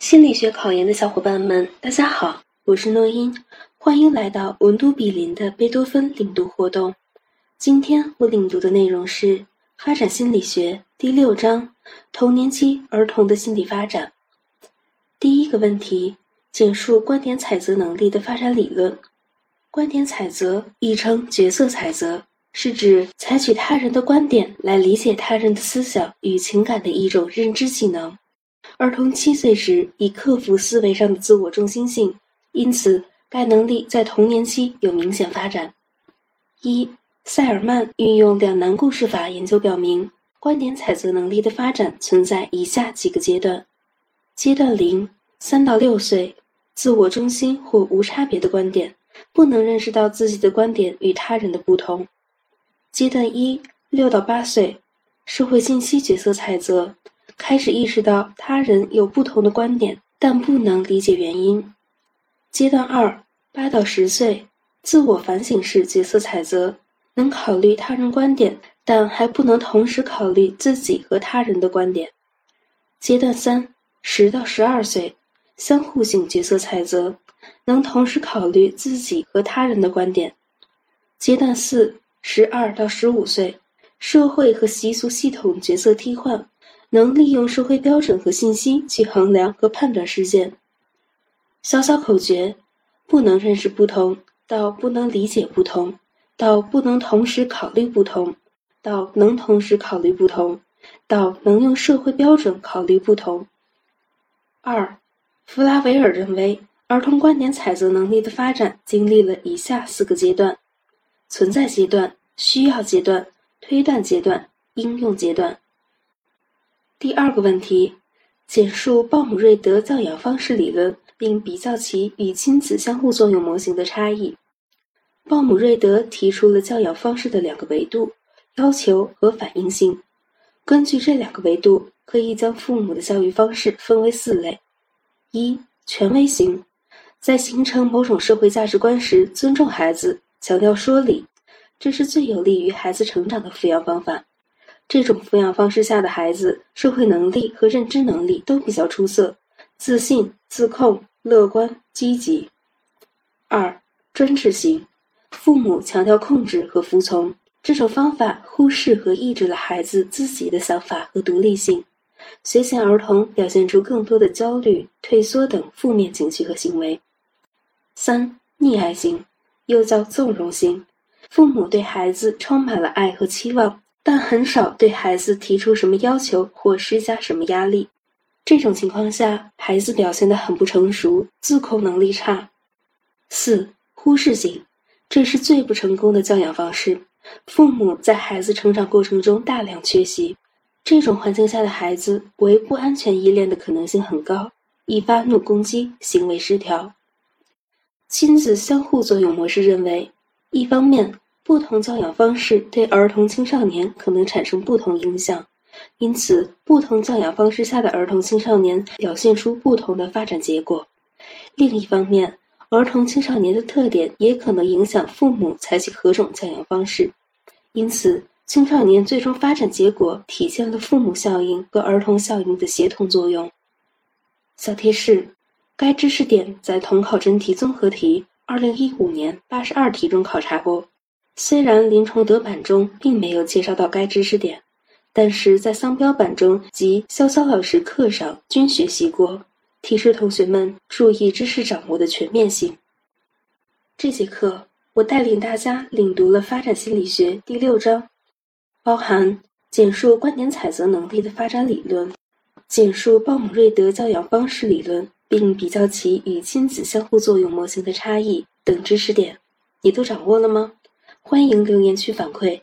心理学考研的小伙伴们，大家好，我是诺音，欢迎来到文都比邻的贝多芬领读活动。今天我领读的内容是《发展心理学》第六章：童年期儿童的心理发展。第一个问题：简述观点采择能力的发展理论。观点采择亦称角色采择，是指采取他人的观点来理解他人的思想与情感的一种认知技能。儿童七岁时已克服思维上的自我中心性，因此该能力在童年期有明显发展。一，塞尔曼运用两难故事法研究表明，观点采择能力的发展存在以下几个阶段：阶段零，三到六岁，自我中心或无差别的观点，不能认识到自己的观点与他人的不同；阶段一，六到八岁，社会信息角色采择。开始意识到他人有不同的观点，但不能理解原因。阶段二，八到十岁，自我反省式角色采择，能考虑他人观点，但还不能同时考虑自己和他人的观点。阶段三，十到十二岁，相互性角色采择，能同时考虑自己和他人的观点。阶段四，十二到十五岁，社会和习俗系统角色替换。能利用社会标准和信息去衡量和判断事件。小小口诀：不能认识不同，到不能理解不同，到不能同时考虑不同，到能同时考虑不同，到能用社会标准考虑不同。二，弗拉维尔认为，儿童观点采择能力的发展经历了以下四个阶段：存在阶段、需要阶段、推断阶段、应用阶段。第二个问题，简述鲍姆瑞德教养方式理论，并比较其与亲子相互作用模型的差异。鲍姆瑞德提出了教养方式的两个维度：要求和反应性。根据这两个维度，可以将父母的教育方式分为四类：一、权威型，在形成某种社会价值观时，尊重孩子，强调说理，这是最有利于孩子成长的抚养方法。这种抚养方式下的孩子，社会能力和认知能力都比较出色，自信、自控、乐观、积极。二、专制型，父母强调控制和服从，这种方法忽视和抑制了孩子自己的想法和独立性。学前儿童表现出更多的焦虑、退缩等负面情绪和行为。三、溺爱型，又叫纵容型，父母对孩子充满了爱和期望。但很少对孩子提出什么要求或施加什么压力。这种情况下，孩子表现得很不成熟，自控能力差。四、忽视型，这是最不成功的教养方式。父母在孩子成长过程中大量缺席，这种环境下的孩子为不安全依恋的可能性很高，易发怒攻击，行为失调。亲子相互作用模式认为，一方面。不同教养方式对儿童青少年可能产生不同影响，因此不同教养方式下的儿童青少年表现出不同的发展结果。另一方面，儿童青少年的特点也可能影响父母采取何种教养方式，因此青少年最终发展结果体现了父母效应和儿童效应的协同作用。小贴士：该知识点在统考真题综合题二零一五年八十二题中考察过。虽然林崇德版中并没有介绍到该知识点，但是在桑标版中及潇潇老师课上均学习过。提示同学们注意知识掌握的全面性。这节课我带领大家领读了发展心理学第六章，包含简述观点采择能力的发展理论，简述鲍姆瑞德教养方式理论，并比较其与亲子相互作用模型的差异等知识点，你都掌握了吗？欢迎留言区反馈。